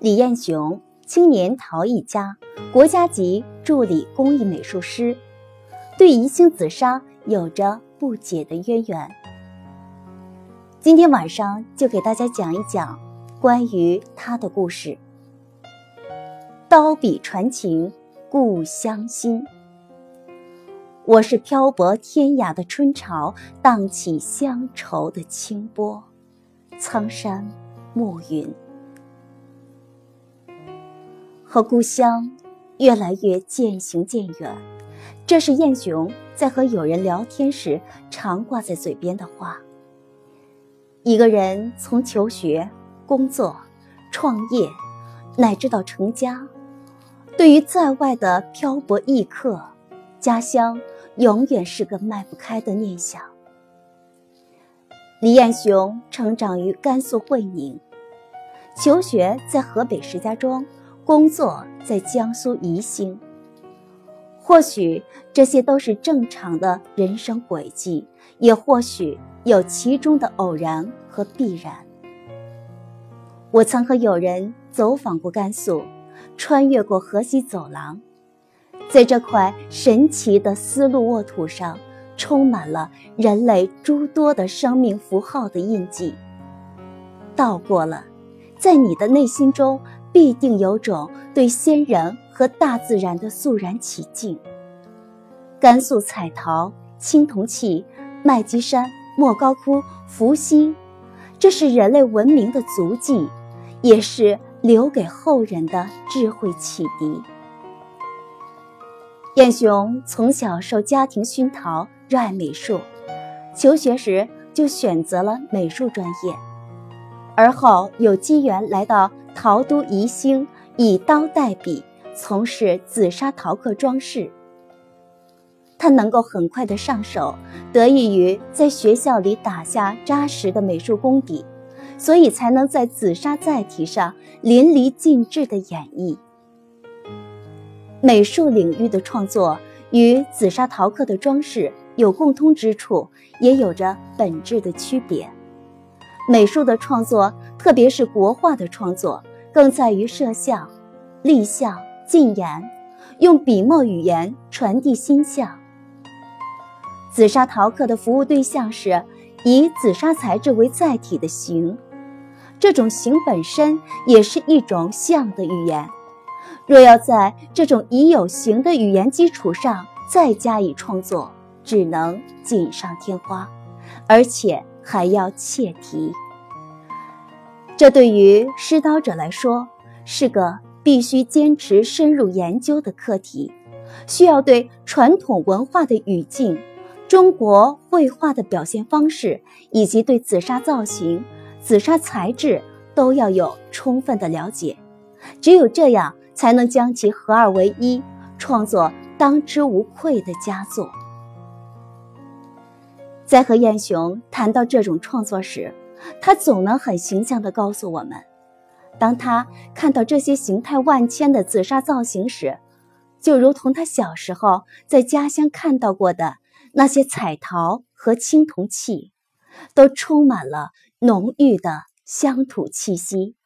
李彦雄，青年陶艺家，国家级助理工艺美术师，对宜兴紫砂有着不解的渊源。今天晚上就给大家讲一讲关于他的故事。刀笔传情，故乡心。我是漂泊天涯的春潮，荡起乡愁的清波，苍山暮云，和故乡越来越渐行渐远。这是燕雄在和友人聊天时常挂在嘴边的话。一个人从求学、工作、创业，乃至到成家，对于在外的漂泊异客，家乡。永远是个迈不开的念想。李彦雄成长于甘肃会宁，求学在河北石家庄，工作在江苏宜兴。或许这些都是正常的人生轨迹，也或许有其中的偶然和必然。我曾和友人走访过甘肃，穿越过河西走廊。在这块神奇的丝路沃土上，充满了人类诸多的生命符号的印记。到过了，在你的内心中必定有种对先人和大自然的肃然起敬。甘肃彩陶、青铜器、麦积山、莫高窟、伏羲，这是人类文明的足迹，也是留给后人的智慧启迪。燕雄从小受家庭熏陶，热爱美术，求学时就选择了美术专业，而后有机缘来到陶都宜兴，以刀代笔，从事紫砂陶刻装饰。他能够很快的上手，得益于在学校里打下扎实的美术功底，所以才能在紫砂载体上淋漓尽致的演绎。美术领域的创作与紫砂陶刻的装饰有共通之处，也有着本质的区别。美术的创作，特别是国画的创作，更在于摄像、立像、近言，用笔墨语言传递心象。紫砂陶刻的服务对象是以紫砂材质为载体的形，这种形本身也是一种象的语言。若要在这种已有形的语言基础上再加以创作，只能锦上添花，而且还要切题。这对于施刀者来说是个必须坚持深入研究的课题，需要对传统文化的语境、中国绘画的表现方式以及对紫砂造型、紫砂材质都要有充分的了解。只有这样。才能将其合二为一，创作当之无愧的佳作。在和燕雄谈到这种创作时，他总能很形象地告诉我们：当他看到这些形态万千的紫砂造型时，就如同他小时候在家乡看到过的那些彩陶和青铜器，都充满了浓郁的乡土气息。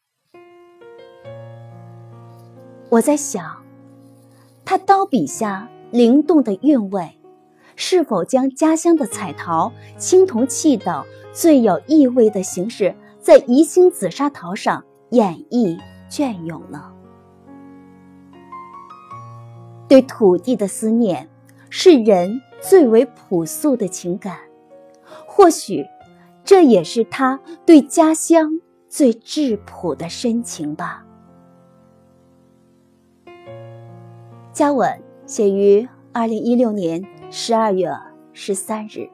我在想，他刀笔下灵动的韵味，是否将家乡的彩陶、青铜器等最有意味的形式，在宜兴紫砂陶上演绎隽永呢？对土地的思念，是人最为朴素的情感，或许，这也是他对家乡最质朴的深情吧。嘉吻写于二零一六年十二月十三日。